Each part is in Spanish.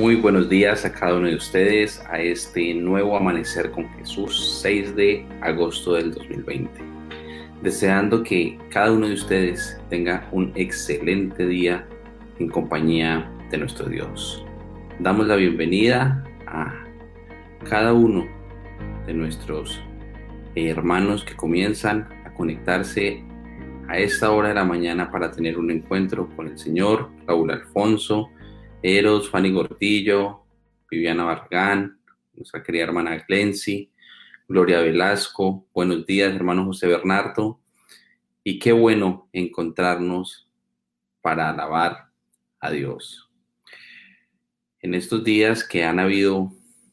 Muy buenos días a cada uno de ustedes a este nuevo Amanecer con Jesús, 6 de agosto del 2020. Deseando que cada uno de ustedes tenga un excelente día en compañía de nuestro Dios. Damos la bienvenida a cada uno de nuestros hermanos que comienzan a conectarse a esta hora de la mañana para tener un encuentro con el Señor, Raúl Alfonso, Eros, Fanny Gordillo, Viviana Bargán, nuestra querida hermana Glency, Gloria Velasco, buenos días hermano José Bernardo, y qué bueno encontrarnos para alabar a Dios. En estos días que han habido,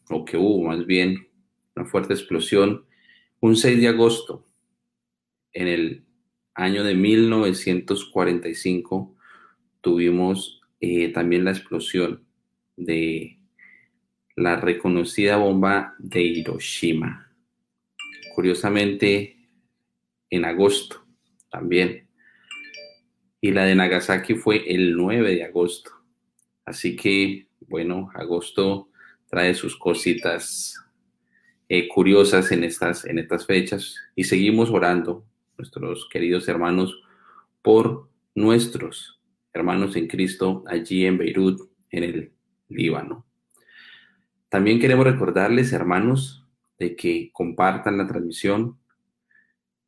o que hubo más bien, una fuerte explosión, un 6 de agosto, en el año de 1945, tuvimos eh, también la explosión de la reconocida bomba de Hiroshima. Curiosamente, en agosto también. Y la de Nagasaki fue el 9 de agosto. Así que, bueno, agosto trae sus cositas eh, curiosas en estas, en estas fechas y seguimos orando, nuestros queridos hermanos, por nuestros hermanos en Cristo allí en Beirut, en el Líbano. También queremos recordarles, hermanos, de que compartan la transmisión,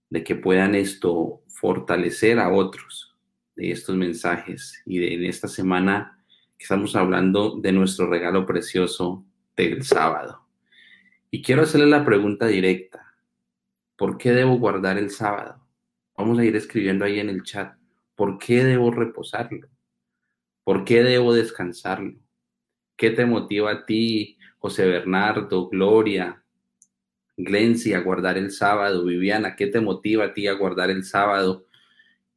de que puedan esto fortalecer a otros de estos mensajes y de en esta semana que estamos hablando de nuestro regalo precioso del sábado. Y quiero hacerle la pregunta directa. ¿Por qué debo guardar el sábado? Vamos a ir escribiendo ahí en el chat. ¿Por qué debo reposarlo? ¿Por qué debo descansarlo? ¿Qué te motiva a ti, José Bernardo, Gloria, Glency, a guardar el sábado? Viviana, ¿qué te motiva a ti a guardar el sábado?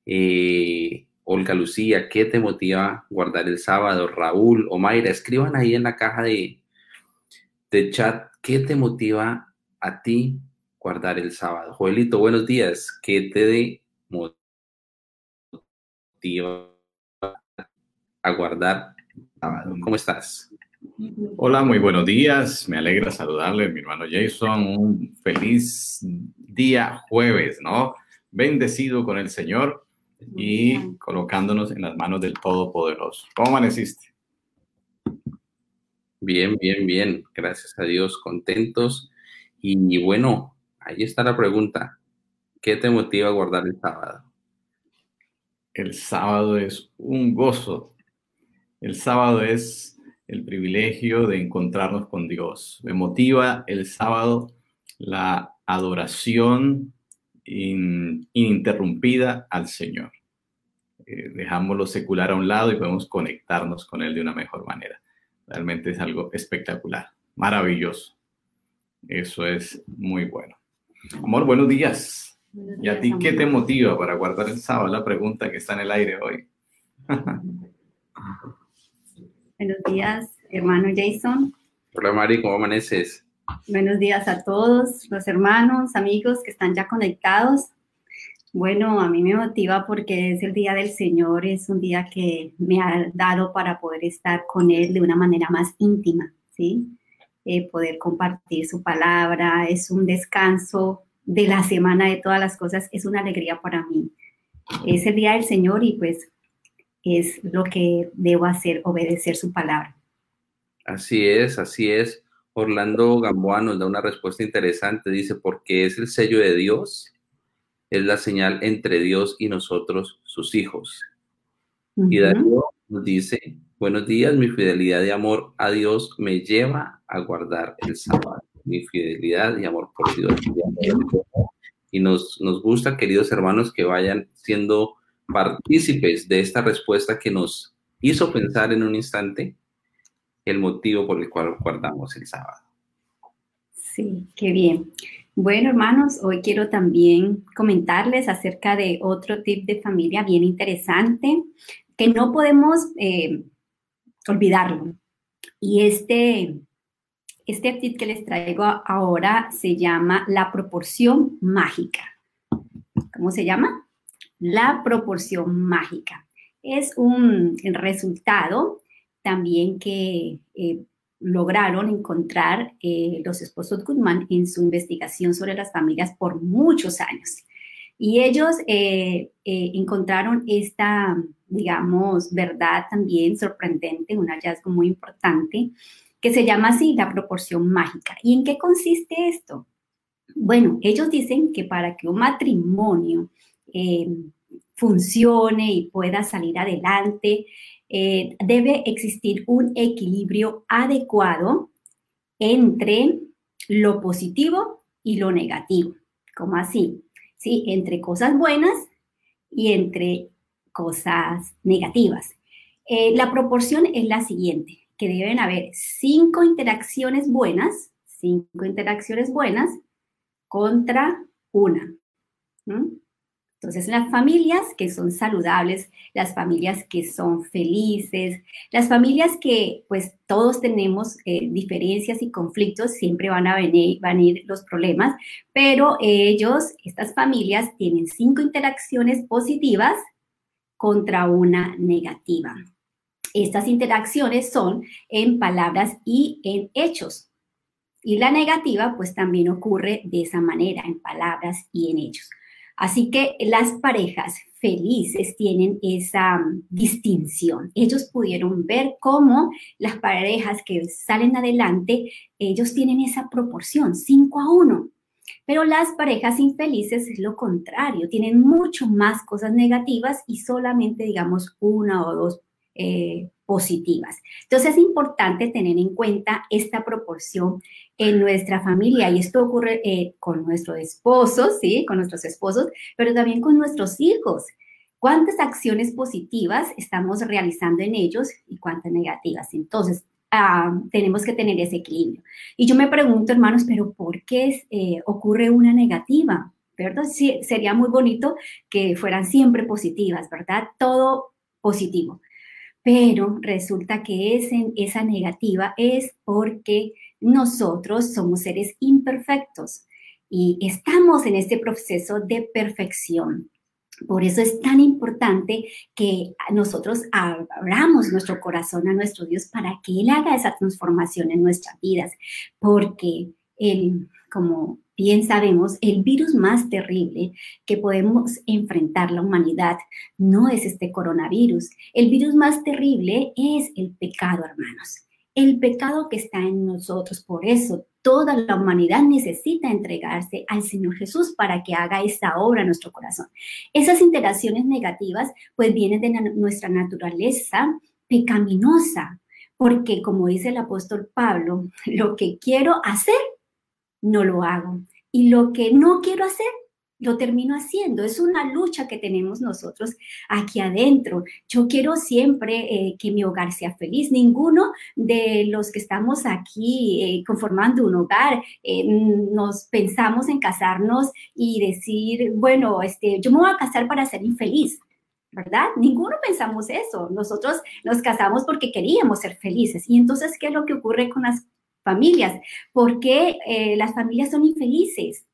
Eh, Olga Lucía, ¿qué te motiva a guardar el sábado? Raúl, Omaira, escriban ahí en la caja de, de chat, ¿qué te motiva a ti guardar el sábado? Joelito, buenos días, ¿qué te motiva? A guardar ¿Cómo estás? Hola, muy buenos días. Me alegra saludarle, mi hermano Jason. Un feliz día jueves, ¿no? Bendecido con el Señor y colocándonos en las manos del Todopoderoso. ¿Cómo amaneciste? Bien, bien, bien. Gracias a Dios, contentos. Y, y bueno, ahí está la pregunta. ¿Qué te motiva a guardar el sábado? El sábado es un gozo. El sábado es el privilegio de encontrarnos con Dios. Me motiva el sábado la adoración ininterrumpida al Señor. Eh, dejamos lo secular a un lado y podemos conectarnos con Él de una mejor manera. Realmente es algo espectacular, maravilloso. Eso es muy bueno. Amor, buenos días. ¿Y a ti qué te motiva para guardar el sábado? La pregunta que está en el aire hoy. Buenos días, hermano Jason. Hola Mari, ¿cómo amaneces? Buenos días a todos los hermanos, amigos que están ya conectados. Bueno, a mí me motiva porque es el día del Señor, es un día que me ha dado para poder estar con Él de una manera más íntima, ¿sí? Eh, poder compartir su palabra, es un descanso de la semana de todas las cosas es una alegría para mí. Es el día del Señor y pues es lo que debo hacer, obedecer su palabra. Así es, así es. Orlando Gamboa nos da una respuesta interesante. Dice, porque es el sello de Dios, es la señal entre Dios y nosotros, sus hijos. Y Darío nos dice, buenos días, mi fidelidad de amor a Dios me lleva a guardar el sábado mi fidelidad y amor por Dios. Y nos, nos gusta, queridos hermanos, que vayan siendo partícipes de esta respuesta que nos hizo pensar en un instante el motivo por el cual guardamos el sábado. Sí, qué bien. Bueno, hermanos, hoy quiero también comentarles acerca de otro tip de familia bien interesante que no podemos eh, olvidarlo. Y este este tip que les traigo ahora se llama la proporción mágica. ¿Cómo se llama? La proporción mágica. Es un resultado también que eh, lograron encontrar eh, los esposos Goodman en su investigación sobre las familias por muchos años. Y ellos eh, encontraron esta, digamos, verdad también sorprendente, un hallazgo muy importante, que se llama así la proporción mágica. ¿Y en qué consiste esto? Bueno, ellos dicen que para que un matrimonio funcione y pueda salir adelante, eh, debe existir un equilibrio adecuado entre lo positivo y lo negativo. ¿Cómo así? ¿Sí? Entre cosas buenas y entre cosas negativas. Eh, la proporción es la siguiente, que deben haber cinco interacciones buenas, cinco interacciones buenas contra una. Entonces, las familias que son saludables, las familias que son felices, las familias que pues todos tenemos eh, diferencias y conflictos, siempre van a venir, van a ir los problemas, pero ellos, estas familias, tienen cinco interacciones positivas contra una negativa. Estas interacciones son en palabras y en hechos. Y la negativa pues también ocurre de esa manera, en palabras y en hechos. Así que las parejas felices tienen esa mm, distinción. Ellos pudieron ver cómo las parejas que salen adelante, ellos tienen esa proporción, 5 a 1. Pero las parejas infelices es lo contrario, tienen mucho más cosas negativas y solamente, digamos, una o dos eh, positivas. Entonces es importante tener en cuenta esta proporción en nuestra familia y esto ocurre eh, con nuestros esposos, ¿sí? Con nuestros esposos, pero también con nuestros hijos. ¿Cuántas acciones positivas estamos realizando en ellos y cuántas negativas? Entonces, ah, tenemos que tener ese equilibrio. Y yo me pregunto, hermanos, pero ¿por qué eh, ocurre una negativa? ¿Verdad? Sí, sería muy bonito que fueran siempre positivas, ¿verdad? Todo positivo pero resulta que esa negativa es porque nosotros somos seres imperfectos y estamos en este proceso de perfección. Por eso es tan importante que nosotros abramos nuestro corazón a nuestro Dios para que Él haga esa transformación en nuestras vidas, porque Él, como bien sabemos, el virus más terrible que podemos enfrentar la humanidad no es este coronavirus. El virus más terrible es el pecado, hermanos. El pecado que está en nosotros. Por eso toda la humanidad necesita entregarse al Señor Jesús para que haga esa obra en nuestro corazón. Esas interacciones negativas pues vienen de nuestra naturaleza pecaminosa, porque como dice el apóstol Pablo, lo que quiero hacer no lo hago. Y lo que no quiero hacer, lo termino haciendo. Es una lucha que tenemos nosotros aquí adentro. Yo quiero siempre eh, que mi hogar sea feliz. Ninguno de los que estamos aquí eh, conformando un hogar eh, nos pensamos en casarnos y decir, bueno, este, yo me voy a casar para ser infeliz. ¿verdad? Ninguno pensamos eso. Nosotros nos casamos porque queríamos ser felices. Y entonces, ¿qué es lo que ocurre con las familias. ¿Por qué eh, las familias son infelices?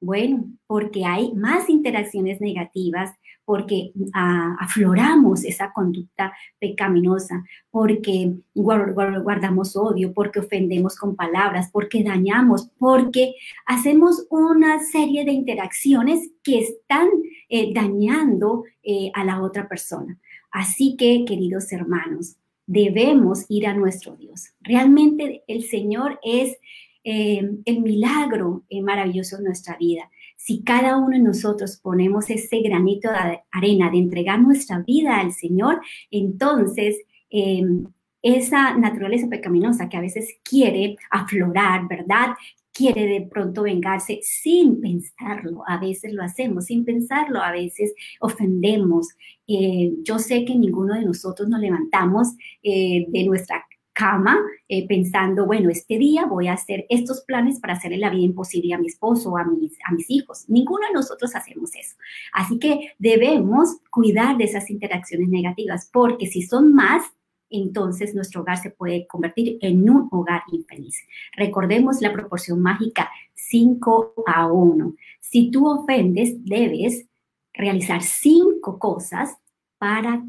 Bueno, porque hay más interacciones negativas, porque ah, afloramos esa conducta pecaminosa, porque guardamos odio, porque ofendemos con palabras, porque dañamos, porque hacemos una serie de interacciones que están eh, dañando eh, a la otra persona. Así que, queridos hermanos, debemos ir a nuestro Dios. Realmente el Señor es eh, el milagro eh, maravilloso en nuestra vida. Si cada uno de nosotros ponemos ese granito de arena de entregar nuestra vida al Señor, entonces em, esa naturaleza pecaminosa que a veces quiere aflorar, ¿verdad? Quiere de pronto vengarse sin pensarlo. A veces lo hacemos sin pensarlo, a veces ofendemos. Eh, yo sé que ninguno de nosotros nos levantamos eh, de nuestra cama eh, pensando, bueno, este día voy a hacer estos planes para hacerle la vida imposible a mi esposo a mis, a mis hijos. Ninguno de nosotros hacemos eso. Así que debemos cuidar de esas interacciones negativas porque si son más, entonces nuestro hogar se puede convertir en un hogar infeliz. Recordemos la proporción mágica 5 a 1. Si tú ofendes, debes realizar cinco cosas para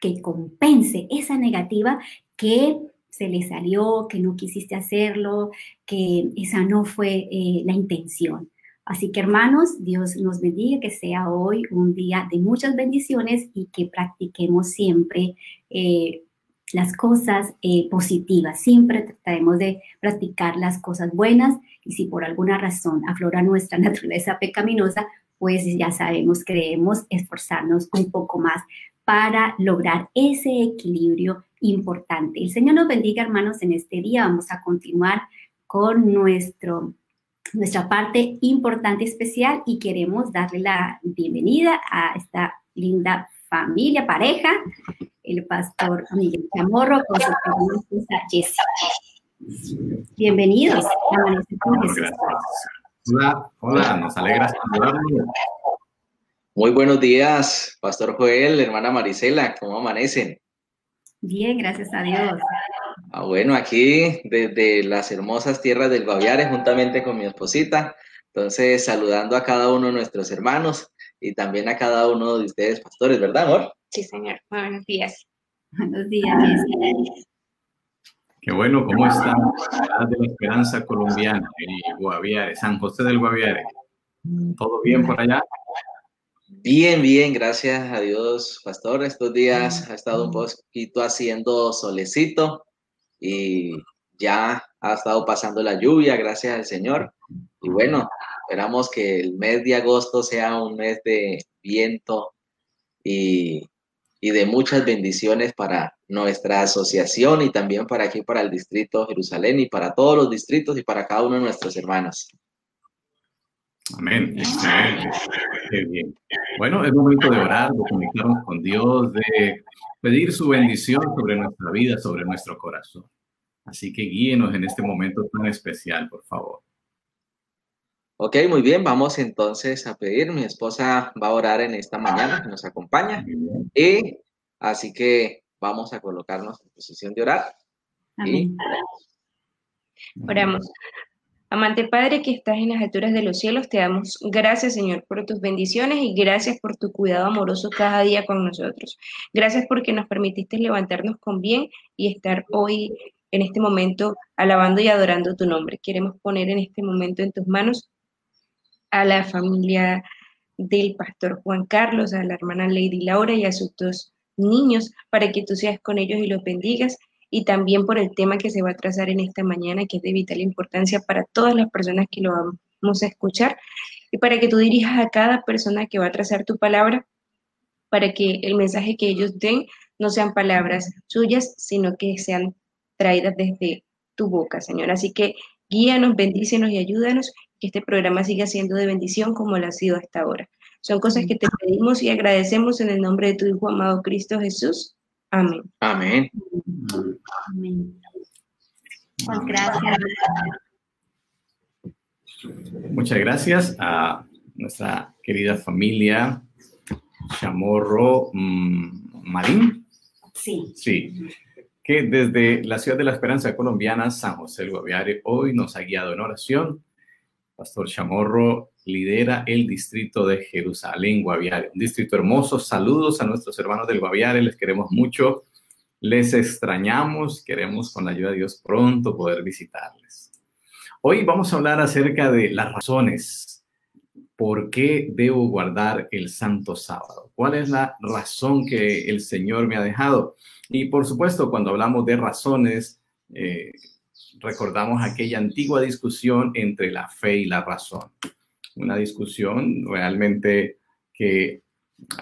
que compense esa negativa que se le salió, que no quisiste hacerlo, que esa no fue eh, la intención. Así que hermanos, Dios nos bendiga, que sea hoy un día de muchas bendiciones y que practiquemos siempre eh, las cosas eh, positivas. Siempre trataremos de practicar las cosas buenas y si por alguna razón aflora nuestra naturaleza pecaminosa, pues ya sabemos que debemos esforzarnos un poco más para lograr ese equilibrio importante. El Señor nos bendiga, hermanos, en este día. Vamos a continuar con nuestro, nuestra parte importante especial y queremos darle la bienvenida a esta linda familia, pareja, el pastor Miguel Chamorro con su esposa Jessie. Bienvenidos Hola, hola, nos alegra. Muy buenos días, Pastor Joel, hermana Marisela, ¿cómo amanecen? Bien, gracias a Dios. Ah, bueno, aquí desde las hermosas tierras del Guaviare, juntamente con mi esposita. Entonces, saludando a cada uno de nuestros hermanos y también a cada uno de ustedes, pastores, ¿verdad, amor? Sí, señor. Buenos días. Buenos días. Qué bueno, ¿cómo están? de la Esperanza Colombiana, el Guaviare, San José del Guaviare. ¿Todo bien por allá? Bien, bien, gracias a Dios, pastor. Estos días ha estado un poquito haciendo solecito y ya ha estado pasando la lluvia, gracias al Señor. Y bueno, esperamos que el mes de agosto sea un mes de viento y, y de muchas bendiciones para nuestra asociación y también para aquí, para el distrito Jerusalén y para todos los distritos y para cada uno de nuestros hermanos. Amén. Qué bien. Bueno, es momento de orar, de conectarnos con Dios, de pedir su bendición sobre nuestra vida, sobre nuestro corazón. Así que guíenos en este momento tan especial, por favor. Ok, muy bien, vamos entonces a pedir. Mi esposa va a orar en esta mañana, nos acompaña. Y así que vamos a colocarnos en posición de orar. Amén. Oramos. Amante Padre que estás en las alturas de los cielos, te damos gracias, Señor, por tus bendiciones y gracias por tu cuidado amoroso cada día con nosotros. Gracias porque nos permitiste levantarnos con bien y estar hoy en este momento alabando y adorando tu nombre. Queremos poner en este momento en tus manos a la familia del pastor Juan Carlos, a la hermana Lady Laura y a sus dos niños, para que tú seas con ellos y los bendigas y también por el tema que se va a trazar en esta mañana, que es de vital importancia para todas las personas que lo vamos a escuchar, y para que tú dirijas a cada persona que va a trazar tu palabra, para que el mensaje que ellos den no sean palabras suyas, sino que sean traídas desde tu boca, Señor. Así que guíanos, bendícenos y ayúdanos, que este programa siga siendo de bendición como lo ha sido hasta ahora. Son cosas que te pedimos y agradecemos en el nombre de tu Hijo amado Cristo Jesús. Amén. Amén. Amén. Pues gracias. Muchas gracias a nuestra querida familia Chamorro mm, Marín. Sí. Sí. Que desde la ciudad de la Esperanza colombiana, San José del Guaviare, hoy nos ha guiado en oración. Pastor Chamorro lidera el distrito de Jerusalén, Guaviare. Un distrito hermoso. Saludos a nuestros hermanos del Guaviare, les queremos mucho. Les extrañamos, queremos con la ayuda de Dios pronto poder visitarles. Hoy vamos a hablar acerca de las razones por qué debo guardar el Santo Sábado. ¿Cuál es la razón que el Señor me ha dejado? Y por supuesto, cuando hablamos de razones, eh, recordamos aquella antigua discusión entre la fe y la razón una discusión realmente que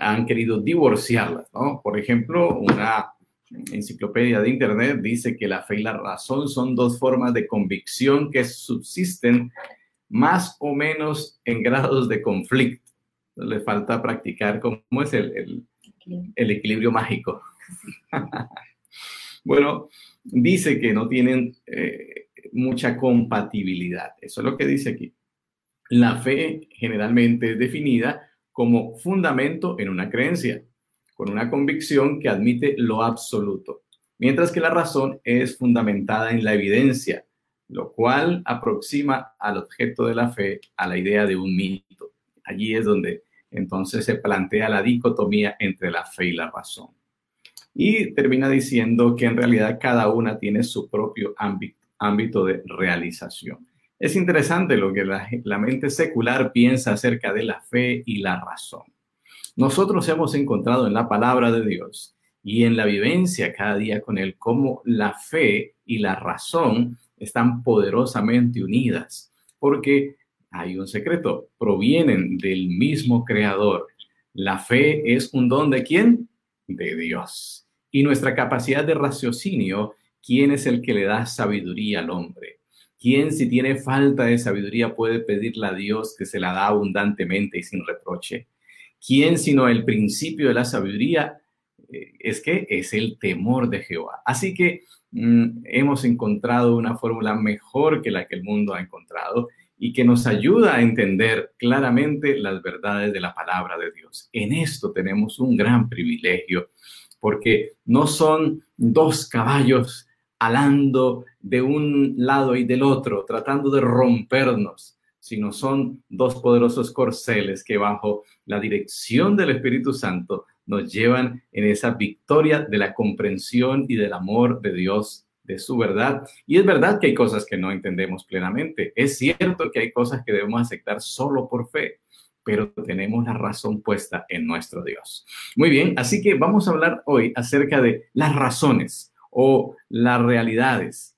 han querido divorciarlas, ¿no? Por ejemplo, una enciclopedia de Internet dice que la fe y la razón son dos formas de convicción que subsisten más o menos en grados de conflicto. Le falta practicar cómo es el, el, equilibrio mágico. bueno, dice que no tienen eh, mucha compatibilidad. Eso es lo que dice aquí. La fe generalmente es definida como fundamento en una creencia, con una convicción que admite lo absoluto, mientras que la razón es fundamentada en la evidencia, lo cual aproxima al objeto de la fe a la idea de un mito. Allí es donde entonces se plantea la dicotomía entre la fe y la razón. Y termina diciendo que en realidad cada una tiene su propio ámbito, de realización. Es interesante lo que la, la mente secular piensa acerca de la fe y la razón. Nosotros hemos encontrado en la palabra de Dios y en la vivencia cada día con Él cómo la fe y la razón están poderosamente unidas, porque hay un secreto, provienen del mismo creador. La fe es un don de quién? De Dios. Y nuestra capacidad de raciocinio, ¿quién es el que le da sabiduría al hombre? ¿Quién si tiene falta de sabiduría puede pedirle a Dios que se la da abundantemente y sin reproche? ¿Quién sino el principio de la sabiduría eh, es que es el temor de Jehová? Así que mm, hemos encontrado una fórmula mejor que la que el mundo ha encontrado y que nos ayuda a entender claramente las verdades de la palabra de Dios. En esto tenemos un gran privilegio porque no son dos caballos alando de un lado y del otro, tratando de rompernos, sino son dos poderosos corceles que bajo la dirección del Espíritu Santo nos llevan en esa victoria de la comprensión y del amor de Dios, de su verdad. Y es verdad que hay cosas que no entendemos plenamente. Es cierto que hay cosas que debemos aceptar solo por fe, pero tenemos la razón puesta en nuestro Dios. Muy bien, así que vamos a hablar hoy acerca de las razones o las realidades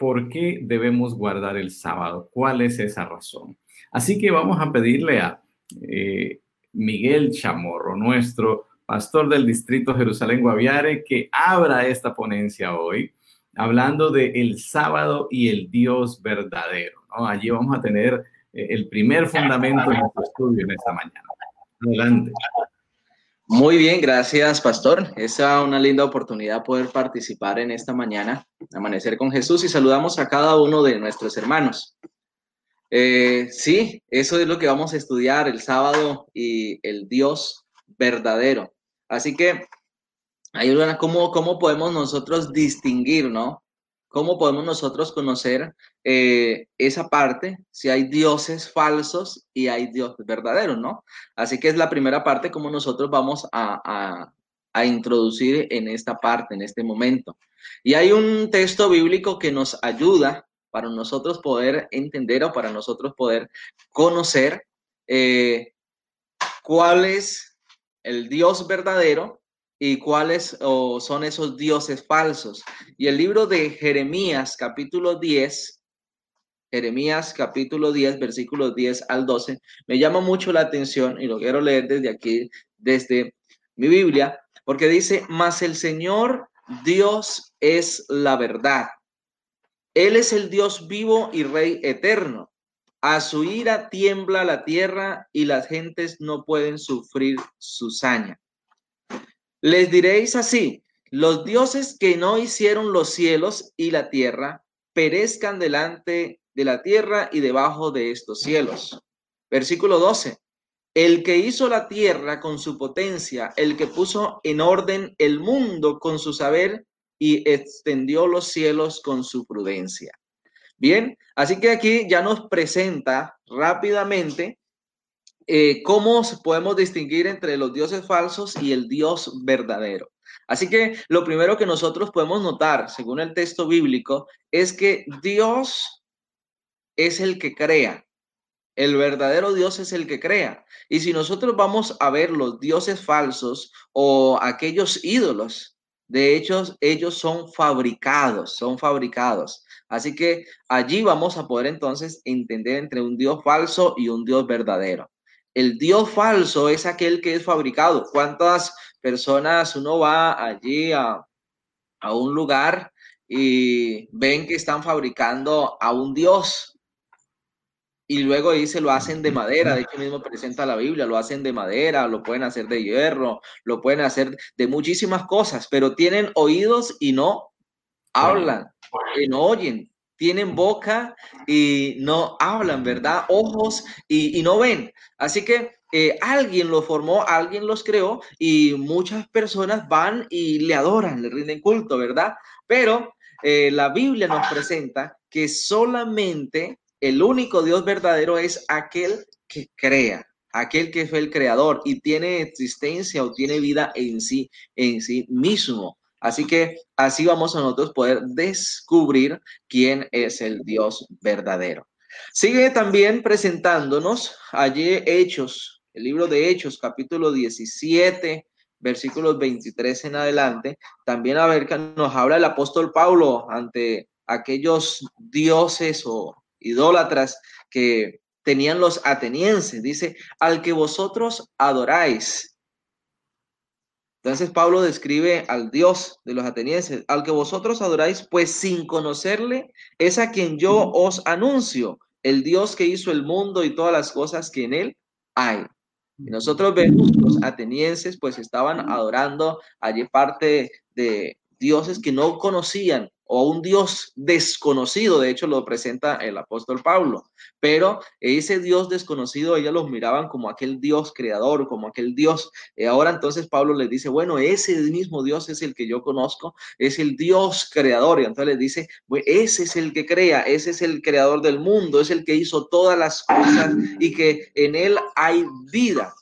¿por qué debemos guardar el sábado? ¿Cuál es esa razón? Así que vamos a pedirle a eh, Miguel Chamorro, nuestro pastor del distrito Jerusalén Guaviare, que abra esta ponencia hoy, hablando de el sábado y el Dios verdadero. Allí vamos a tener el primer fundamento de nuestro estudio en esta mañana. Adelante. Muy bien, gracias, pastor. Es una linda oportunidad poder participar en esta mañana, amanecer con Jesús y saludamos a cada uno de nuestros hermanos. Eh, sí, eso es lo que vamos a estudiar el sábado y el Dios verdadero. Así que, ayúdanos, ¿cómo, cómo podemos nosotros distinguir, no? ¿Cómo podemos nosotros conocer eh, esa parte si hay dioses falsos y hay dioses verdaderos, ¿no? Así que es la primera parte como nosotros vamos a, a introducir en esta parte, en este momento. Y hay un texto bíblico que nos ayuda para nosotros poder entender o para nosotros poder conocer eh, cuál es el Dios verdadero y cuáles son esos dioses falsos. Y el libro de Jeremías, capítulo 10, Jeremías capítulo 10, versículos 10 al 12, me llama mucho la atención y lo quiero leer desde aquí, desde mi Biblia, porque dice, mas el Señor Dios es la verdad. Él es el Dios vivo y Rey eterno. A su ira tiembla la tierra y las gentes no pueden sufrir su saña. Les diréis así, los dioses que no hicieron los cielos y la tierra, perezcan delante de la tierra y debajo de estos cielos. Versículo 12. El que hizo la tierra con su potencia, el que puso en orden el mundo con su saber y extendió los cielos con su prudencia. Bien, así que aquí ya nos presenta rápidamente eh, cómo podemos distinguir entre los dioses falsos y el Dios verdadero. Así que lo primero que nosotros podemos notar, según el texto bíblico, es que Dios es el que crea. El verdadero Dios es el que crea. Y si nosotros vamos a ver los dioses falsos o aquellos ídolos, de hecho, ellos son fabricados, son fabricados. Así que allí vamos a poder entonces entender entre un Dios falso y un Dios verdadero. El Dios falso es aquel que es fabricado. ¿Cuántas personas uno va allí a, un lugar y ven que están fabricando a un Dios? Y luego dice, lo hacen de madera, de hecho mismo presenta la Biblia, lo hacen de madera, lo pueden hacer de hierro, lo pueden hacer de muchísimas cosas, pero tienen oídos y no hablan, y no oyen, tienen boca y no hablan, ¿verdad? Ojos y, no ven. Así que eh, alguien lo formó, alguien los creó y muchas personas van y le adoran, le rinden culto, ¿verdad? Pero eh, la Biblia nos presenta que solamente el único Dios verdadero es aquel que crea. aquel que fue el creador y tiene existencia o tiene vida en sí, en sí mismo. Así que así vamos a nosotros poder descubrir quién es el Dios verdadero. Sigue también presentándonos allí Hechos, el libro de Hechos, capítulo 17, versículos 23 en adelante. También a ver que nos habla el apóstol Pablo ante aquellos dioses o idólatras que tenían los atenienses. Dice, al que vosotros adoráis entonces Pablo describe al Dios de los atenienses, al que vosotros adoráis, pues sin conocerle, es a quien yo os anuncio, el Dios que hizo el mundo y todas las cosas que en él hay. Y nosotros vemos los atenienses pues estaban adorando allí parte de dioses que no conocían o un Dios desconocido, de hecho lo presenta el apóstol Pablo, pero ese Dios desconocido ellos los miraban como aquel Dios creador, como aquel Dios. Eh, ahora entonces Pablo les dice, bueno, ese mismo Dios es el que yo conozco, es el Dios creador, y entonces les dice, ese es el que crea, ese es el creador del mundo, es el que hizo todas las cosas y que en él hay vida.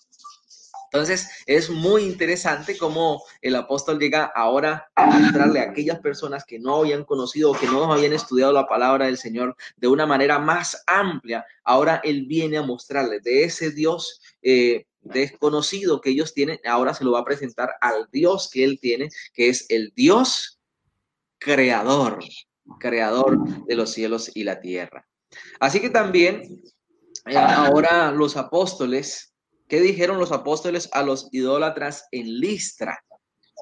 Entonces es muy interesante cómo el apóstol llega ahora a mostrarle a aquellas personas que no habían conocido o que no habían estudiado la palabra del Señor de una manera más amplia. Ahora él viene a mostrarles de ese Dios eh, desconocido que ellos tienen. Ahora se lo va a presentar al Dios que él tiene, que es el Dios creador, creador de los cielos y la tierra. Así que también eh, ahora los apóstoles ¿Qué dijeron los apóstoles a los idólatras en Listra?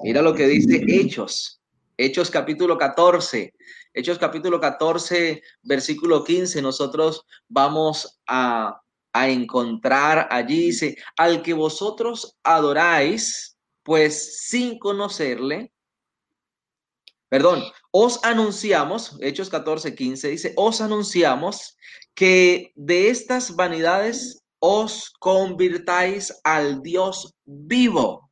Mira lo que dice Hechos, Hechos capítulo 14. Hechos capítulo 14, versículo 15. Nosotros vamos a, a encontrar allí, dice, al que vosotros adoráis, pues sin conocerle, perdón, os anunciamos, Hechos 14, 15 dice, os anunciamos que de estas vanidades os convirtáis al Dios vivo,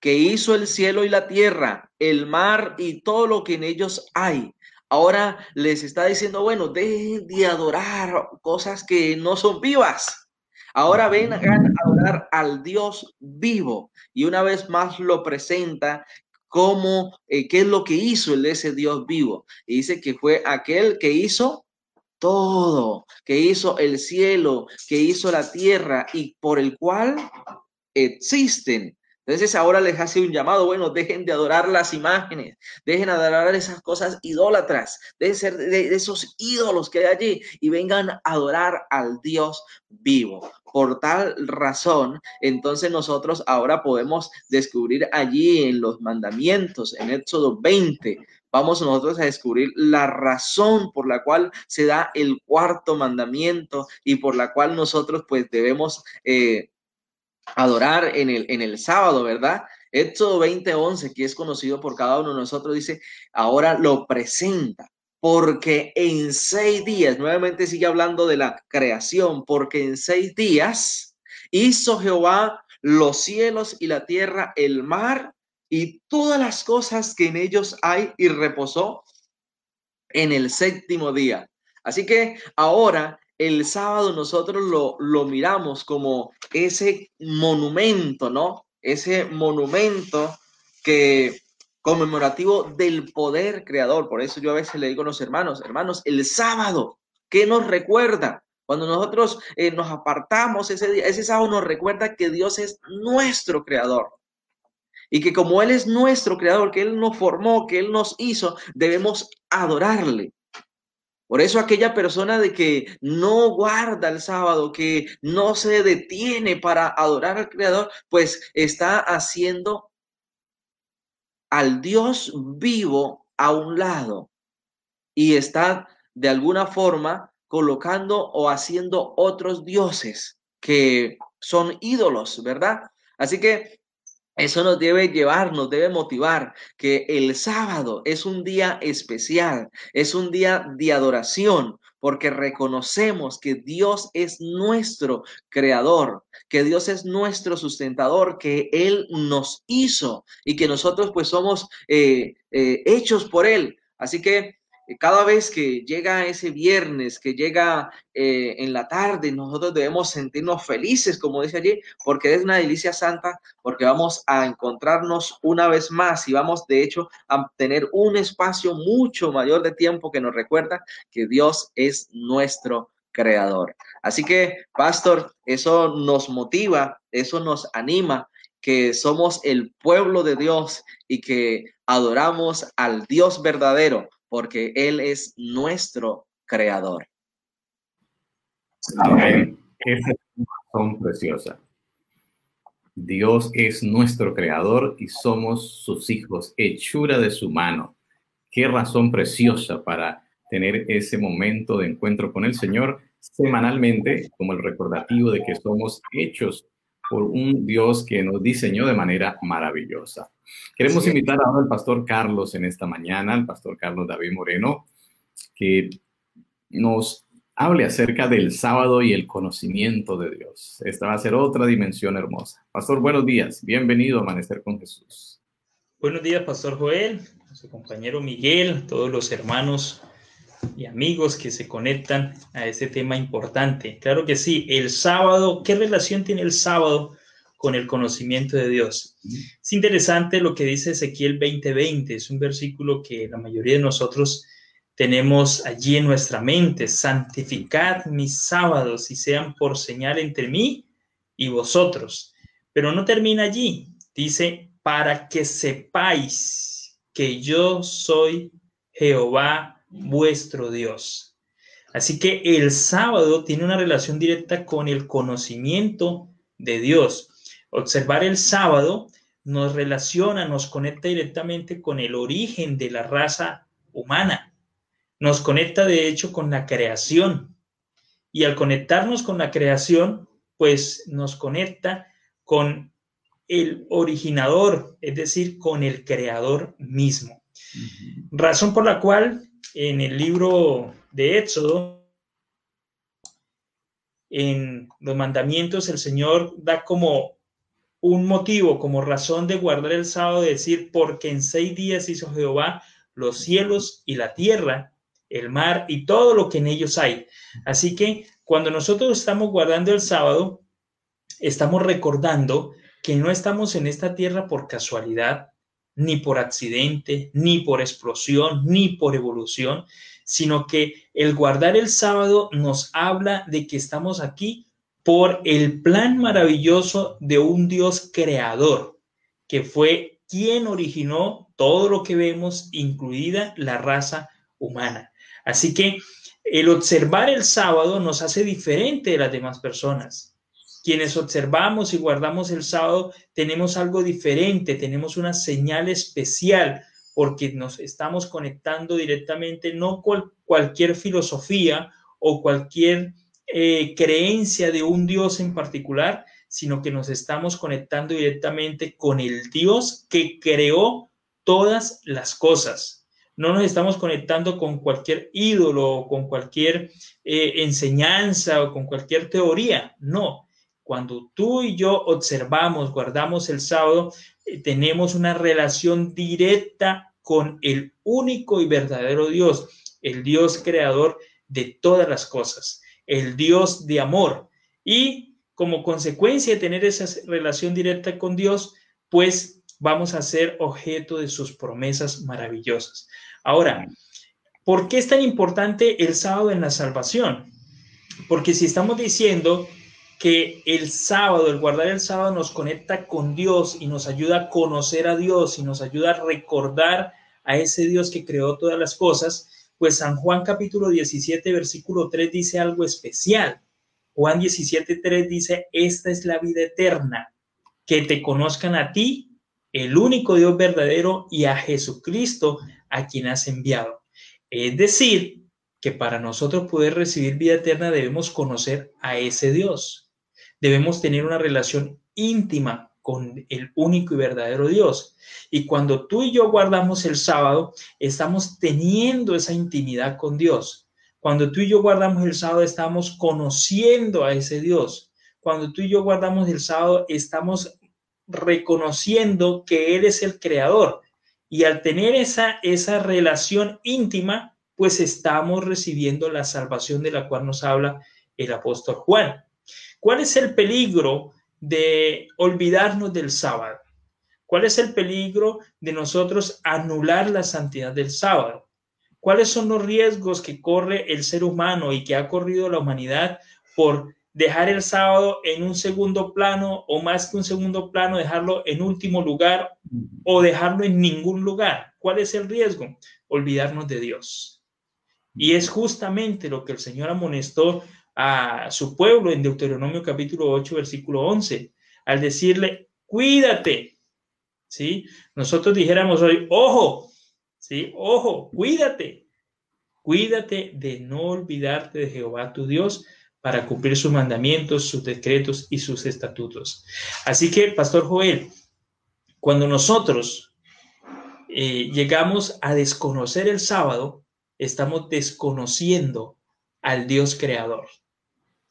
que hizo el cielo y la tierra, el mar y todo lo que en ellos hay. Ahora les está diciendo, bueno, dejen de adorar cosas que no son vivas. Ahora vengan a adorar al Dios vivo. Y una vez más lo presenta como eh, qué es lo que hizo el ese Dios vivo. Y dice que fue aquel que hizo todo, que hizo el cielo, que hizo la tierra y por el cual existen. Entonces ahora les hace un llamado, bueno, dejen de adorar las imágenes, dejen de adorar esas cosas idólatras, de ser de, esos ídolos que hay allí y vengan a adorar al Dios vivo. Por tal razón, entonces nosotros ahora podemos descubrir allí en los mandamientos, en Éxodo 20, vamos nosotros a descubrir la razón por la cual se da el cuarto mandamiento y por la cual nosotros pues debemos eh, adorar en el, en el sábado, ¿verdad? Éxodo 20:11, que es conocido por cada uno de nosotros, dice, ahora lo presenta, porque en seis días, nuevamente sigue hablando de la creación, porque en seis días hizo Jehová los cielos y la tierra, el mar y todas las cosas que en ellos hay y reposó en el séptimo día. Así que ahora el sábado nosotros lo, lo miramos como ese monumento, ¿no? Ese monumento que conmemorativo del poder creador. Por eso yo a veces le digo a los hermanos, hermanos, el sábado, ¿qué nos recuerda? Cuando nosotros eh, nos apartamos ese día, ese sábado nos recuerda que Dios es nuestro creador y que como Él es nuestro creador, que Él nos formó, que Él nos hizo, debemos adorarle. Por eso aquella persona de que no guarda el sábado, que no se detiene para adorar al Creador, pues está haciendo al Dios vivo a un lado y está de alguna forma colocando o haciendo otros dioses que son ídolos, ¿verdad? Así que eso nos debe llevar, nos debe motivar que el sábado es un día especial, es un día de adoración, porque reconocemos que Dios es nuestro creador, que Dios es nuestro sustentador, que Él nos hizo y que nosotros pues somos eh, eh, hechos por Él. Así que cada vez que llega ese viernes, que llega eh, en la tarde, nosotros debemos sentirnos felices, como dice allí, porque es una delicia santa, porque vamos a encontrarnos una vez más y vamos, de hecho, a tener un espacio mucho mayor de tiempo que nos recuerda que Dios es nuestro creador. Así que, pastor, eso nos motiva, eso nos anima que somos el pueblo de Dios y que adoramos al Dios verdadero, porque Él es nuestro creador. Amén. Esa es una razón preciosa. Dios es nuestro creador y somos sus hijos, hechura de su mano. Qué razón preciosa para tener ese momento de encuentro con el Señor semanalmente como el recordativo de que somos hechos por un Dios que nos diseñó de manera maravillosa. Queremos invitar ahora al pastor Carlos en esta mañana, al pastor Carlos David Moreno, que nos hable acerca del sábado y el conocimiento de Dios. Esta va a ser otra dimensión hermosa. Pastor, buenos días. Bienvenido a Amanecer con Jesús. Buenos días, Pastor Joel, su compañero Miguel, todos los hermanos y amigos que se conectan a ese tema importante. Claro que sí, el sábado, ¿qué relación tiene el sábado con el conocimiento de Dios? Es interesante lo que dice Ezequiel 20:20, es un versículo que la mayoría de nosotros tenemos allí en nuestra mente, santificad mis sábados y sean por señal entre mí y vosotros. Pero no termina allí, dice, para que sepáis que yo soy Jehová vuestro Dios. Así que el sábado tiene una relación directa con el conocimiento de Dios. Observar el sábado nos relaciona, nos conecta directamente con el origen de la raza humana. Nos conecta de hecho con la creación. Y al conectarnos con la creación, pues nos conecta con el originador, es decir, con el creador mismo. Razón por la cual en el libro de Éxodo, en los mandamientos, el Señor da como un motivo, como razón de guardar el sábado, de decir, porque en seis días hizo Jehová los cielos y la tierra, el mar y todo lo que en ellos hay. Así que cuando nosotros estamos guardando el sábado, estamos recordando que no estamos en esta tierra por casualidad, ni por accidente, ni por explosión, ni por evolución, sino que el guardar el sábado nos habla de que estamos aquí por el plan maravilloso de un Dios creador, que fue quien originó todo lo que vemos, incluida la raza humana. Así que el observar el sábado nos hace diferente de las demás personas quienes observamos y guardamos el sábado tenemos algo diferente, tenemos una señal especial porque nos estamos conectando directamente no con cualquier filosofía o cualquier eh, creencia de un Dios en particular, sino que nos estamos conectando directamente con el Dios que creó todas las cosas. No nos estamos conectando con cualquier ídolo o con cualquier eh, enseñanza o con cualquier teoría, no. Cuando tú y yo observamos, guardamos el sábado, eh, tenemos una relación directa con el único y verdadero Dios, el Dios creador de todas las cosas, el Dios de amor. Y como consecuencia de tener esa relación directa con Dios, pues vamos a ser objeto de sus promesas maravillosas. Ahora, ¿por qué es tan importante el sábado en la salvación? Porque si estamos diciendo que el sábado, el guardar el sábado nos conecta con Dios y nos ayuda a conocer a Dios y nos ayuda a recordar a ese Dios que creó todas las cosas, pues San Juan capítulo 17, versículo 3 dice algo especial. Juan 17, 3 dice, esta es la vida eterna, que te conozcan a ti, el único Dios verdadero, y a Jesucristo, a quien has enviado. Es decir, que para nosotros poder recibir vida eterna debemos conocer a ese Dios debemos tener una relación íntima con el único y verdadero Dios. Y cuando tú y yo guardamos el sábado, estamos teniendo esa intimidad con Dios. Cuando tú y yo guardamos el sábado, estamos conociendo a ese Dios. Cuando tú y yo guardamos el sábado, estamos reconociendo que Él es el creador. Y al tener esa, esa relación íntima, pues estamos recibiendo la salvación de la cual nos habla el apóstol Juan. ¿Cuál es el peligro de olvidarnos del sábado? ¿Cuál es el peligro de nosotros anular la santidad del sábado? ¿Cuáles son los riesgos que corre el ser humano y que ha corrido la humanidad por dejar el sábado en un segundo plano o más que un segundo plano, dejarlo en último lugar o dejarlo en ningún lugar? ¿Cuál es el riesgo? Olvidarnos de Dios. Y es justamente lo que el Señor amonestó a su pueblo en Deuteronomio capítulo 8, versículo 11, al decirle, cuídate, ¿sí? Nosotros dijéramos hoy, ojo, ¿sí? Ojo, cuídate, cuídate de no olvidarte de Jehová tu Dios para cumplir sus mandamientos, sus decretos y sus estatutos. Así que, Pastor Joel, cuando nosotros eh, llegamos a desconocer el sábado, estamos desconociendo al Dios creador.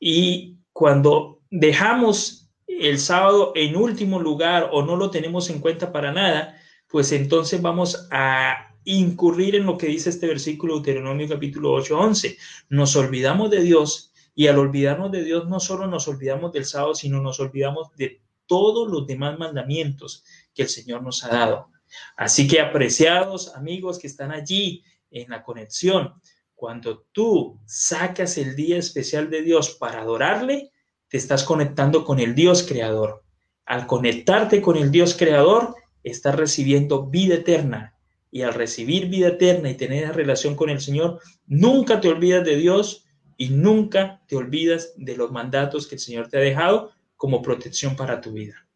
Y cuando dejamos el sábado en último lugar o no lo tenemos en cuenta para nada, pues entonces vamos a incurrir en lo que dice este versículo Deuteronomio capítulo 8, 11. Nos olvidamos de Dios y al olvidarnos de Dios no solo nos olvidamos del sábado, sino nos olvidamos de todos los demás mandamientos que el Señor nos ha dado. Así que apreciados amigos que están allí en la conexión, cuando tú sacas el día especial de Dios para adorarle, te estás conectando con el Dios creador. Al conectarte con el Dios creador, estás recibiendo vida eterna. Y al recibir vida eterna y tener relación con el Señor, nunca te olvidas de Dios y nunca te olvidas de los mandatos que el Señor te ha dejado como protección para tu vida.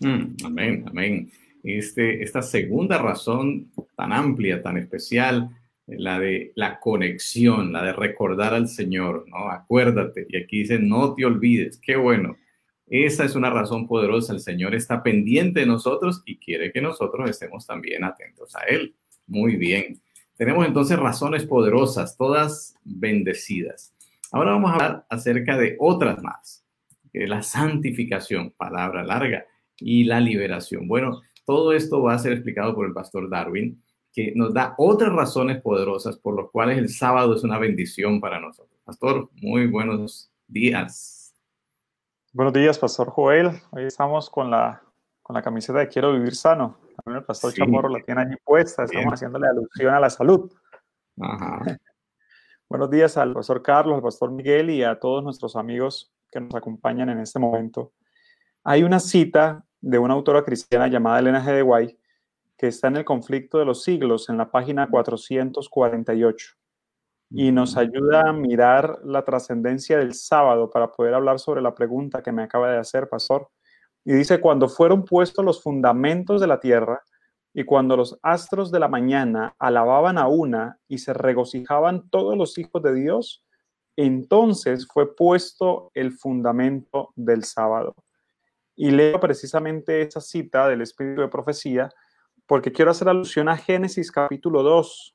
Mm, amén, amén. Este, esta segunda razón tan amplia, tan especial, la de la conexión, la de recordar al Señor, ¿no? Acuérdate. Y aquí dice, no te olvides. Qué bueno. Esa es una razón poderosa. El Señor está pendiente de nosotros y quiere que nosotros estemos también atentos a Él. Muy bien. Tenemos entonces razones poderosas, todas bendecidas. Ahora vamos a hablar acerca de otras más. La santificación, palabra larga, y la liberación. Bueno, todo esto va a ser explicado por el pastor Darwin que nos da otras razones poderosas por las cuales el sábado es una bendición para nosotros. Pastor, muy buenos días. Buenos días, Pastor Joel. Hoy estamos con la, con la camiseta de Quiero Vivir Sano. También el Pastor Chamorro la tiene allí puesta. Estamos haciéndole alusión a la salud. buenos días al Pastor Carlos, al Pastor Miguel y a todos nuestros amigos que nos acompañan en este momento. Hay una cita de una autora cristiana llamada Elena G. de White que está en el conflicto de los siglos, en la página 448. Y nos ayuda a mirar la trascendencia del sábado para poder hablar sobre la pregunta que me acaba de hacer, pastor. Y dice, cuando fueron puestos los fundamentos de la tierra y cuando los astros de la mañana alababan a una y se regocijaban todos los hijos de Dios, entonces fue puesto el fundamento del sábado. Y leo precisamente esa cita del Espíritu de Profecía porque quiero hacer alusión a Génesis capítulo 2.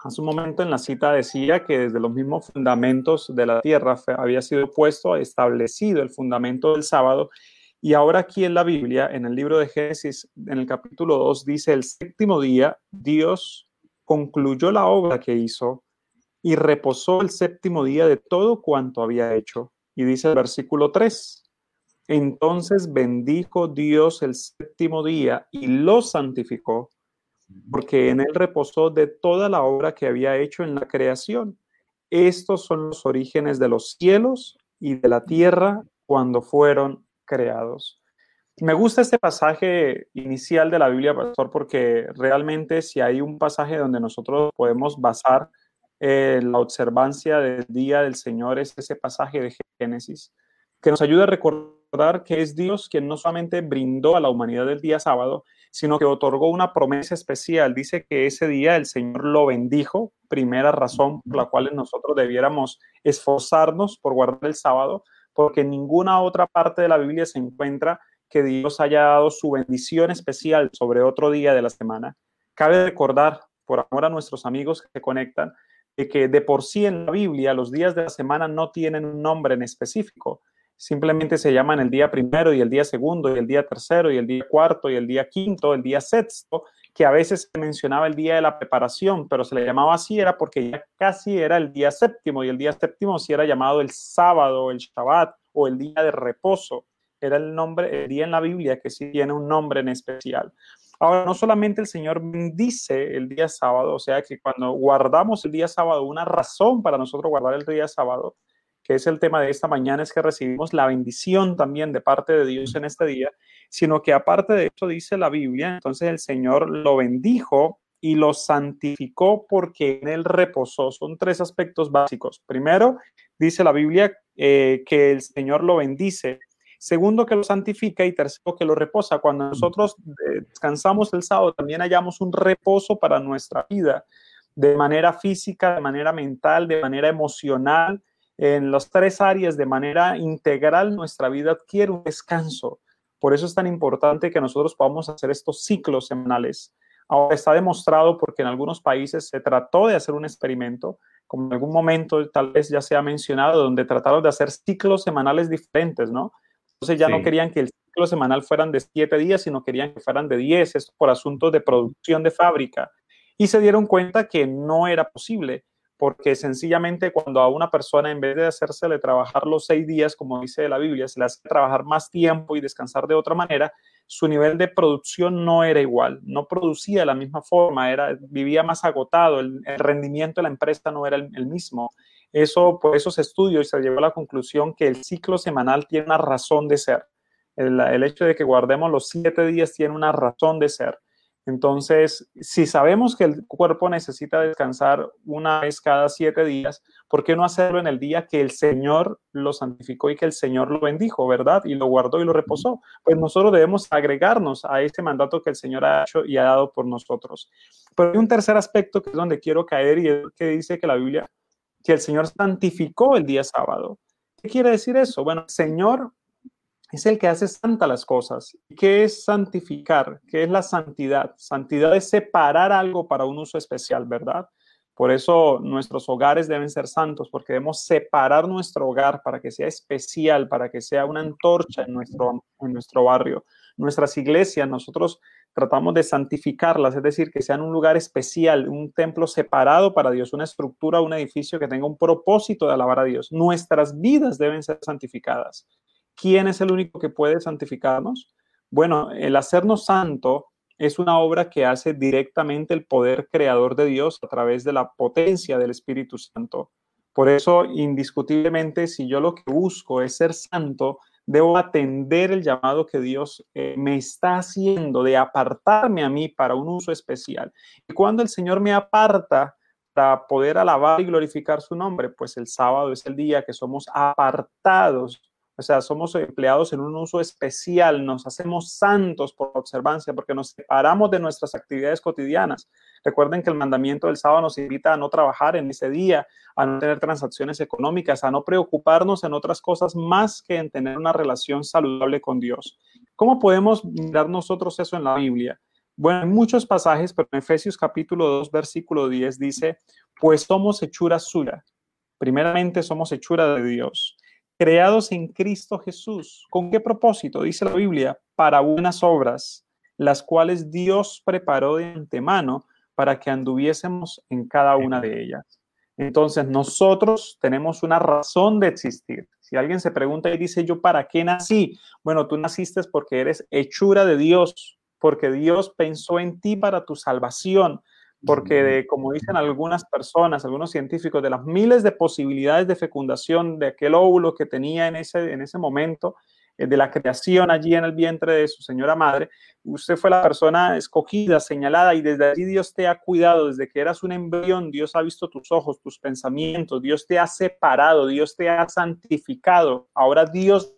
Hace un momento en la cita decía que desde los mismos fundamentos de la tierra había sido puesto, establecido el fundamento del sábado. Y ahora aquí en la Biblia, en el libro de Génesis, en el capítulo 2, dice, el séptimo día, Dios concluyó la obra que hizo y reposó el séptimo día de todo cuanto había hecho. Y dice el versículo 3, entonces bendijo Dios el séptimo día y lo santificó, porque en él reposó de toda la obra que había hecho en la creación. Estos son los orígenes de los cielos y de la tierra cuando fueron creados. Me gusta este pasaje inicial de la Biblia, pastor, porque realmente si hay un pasaje donde nosotros podemos basar eh, la observancia del día del Señor es ese pasaje de Génesis, que nos ayuda a recordar que es Dios quien no solamente brindó a la humanidad el día sábado, sino que otorgó una promesa especial. Dice que ese día el Señor lo bendijo, primera razón por la cual nosotros debiéramos esforzarnos por guardar el sábado, porque en ninguna otra parte de la Biblia se encuentra que Dios haya dado su bendición especial sobre otro día de la semana. Cabe recordar, por amor a nuestros amigos que conectan, de que de por sí en la Biblia los días de la semana no tienen un nombre en específico, simplemente se llaman el día primero y el día segundo y el día tercero y el día cuarto y el día quinto, el día sexto, que a veces se mencionaba el día de la preparación, pero se le llamaba así era porque ya casi era el día séptimo y el día séptimo sí era llamado el sábado, el Shabbat o el día de reposo. Era el nombre, el día en la Biblia que sí tiene un nombre en especial. Ahora, no solamente el Señor bendice el día sábado, o sea que cuando guardamos el día sábado, una razón para nosotros guardar el día sábado, que es el tema de esta mañana, es que recibimos la bendición también de parte de Dios en este día, sino que aparte de eso dice la Biblia, entonces el Señor lo bendijo y lo santificó porque en él reposó. Son tres aspectos básicos. Primero, dice la Biblia eh, que el Señor lo bendice Segundo, que lo santifica. Y tercero, que lo reposa. Cuando nosotros eh, descansamos el sábado, también hallamos un reposo para nuestra vida, de manera física, de manera mental, de manera emocional. En las tres áreas, de manera integral, nuestra vida adquiere un descanso. Por eso es tan importante que nosotros podamos hacer estos ciclos semanales. Ahora está demostrado porque en algunos países se trató de hacer un experimento, como en algún momento tal vez ya se ha mencionado, donde trataron de hacer ciclos semanales diferentes, ¿no? Entonces ya no querían que el ciclo semanal fueran de siete días, sino querían que fueran de diez, esto por asuntos de producción de fábrica. Y se dieron cuenta que no era posible, porque sencillamente cuando a una persona, en vez de hacérsele trabajar los seis días, como dice la Biblia, se le hace trabajar más tiempo y descansar de otra manera, su nivel de producción no era igual, no producía de la misma forma, era, vivía más agotado, el, rendimiento de la empresa no era el mismo. Eso, por esos estudios se llegó a la conclusión que el ciclo semanal tiene una razón de ser. El, el, hecho de que guardemos los siete días tiene una razón de ser. Entonces, si sabemos que el cuerpo necesita descansar una vez cada siete días, ¿por qué no hacerlo en el día que el Señor lo santificó y que el Señor lo bendijo, verdad? Y lo guardó y lo reposó. Pues nosotros debemos agregarnos a este mandato que el Señor ha hecho y ha dado por nosotros. Pero hay un tercer aspecto que es donde quiero caer y es que dice que la Biblia que el Señor santificó el día sábado. ¿Qué quiere decir eso? Bueno, Señor es el que hace santa las cosas. ¿Qué es santificar? ¿Qué es la santidad? Santidad es separar algo para un uso especial, ¿verdad? Por eso nuestros hogares deben ser santos, porque debemos separar nuestro hogar para que sea especial, para que sea una antorcha en nuestro, en nuestro barrio. Nuestras iglesias, nosotros tratamos de santificarlas, es decir, que sean un lugar especial, un templo separado para Dios, una estructura, un edificio que tenga un propósito de alabar a Dios. Nuestras vidas deben ser santificadas. ¿Quién es el único que puede santificarnos? Bueno, el hacernos santo es una obra que hace directamente el poder creador de Dios a través de la potencia del Espíritu Santo. Por eso, indiscutiblemente, si yo lo que busco es ser santo, debo atender el llamado que Dios eh, me está haciendo de apartarme a mí para un uso especial. Y cuando el Señor me aparta para poder alabar y glorificar su nombre, pues el sábado es el día que somos apartados o sea, somos empleados en un uso especial, nos hacemos santos por observancia porque nos separamos de nuestras actividades cotidianas. Recuerden que el mandamiento del sábado nos invita a no trabajar en ese día, a no tener transacciones económicas, a no preocuparnos en otras cosas más que en tener una relación saludable con Dios. ¿Cómo podemos mirar nosotros eso en la Biblia? Bueno, en muchos pasajes, pero en Efesios capítulo 2, versículo 10 dice, pues somos hechura suya. Primeramente somos hechura de Dios creados en Cristo Jesús. ¿Con qué propósito? Dice la Biblia, para buenas obras, las cuales Dios preparó de antemano para que anduviésemos en cada una de ellas. Entonces, nosotros tenemos una razón de existir. Si alguien se pregunta y dice, ¿yo para qué nací? Bueno, tú naciste porque eres hechura de Dios, porque Dios pensó en ti para tu salvación, porque como dicen algunas personas, algunos científicos, de las miles de posibilidades de fecundación de aquel óvulo que tenía en ese, en ese momento, eh, de la creación allí en el vientre de su señora madre, usted fue la persona escogida, señalada, y desde allí Dios te ha cuidado, desde que eras un embrión, Dios ha visto tus ojos, tus pensamientos, Dios te ha separado, Dios te ha santificado. Ahora Dios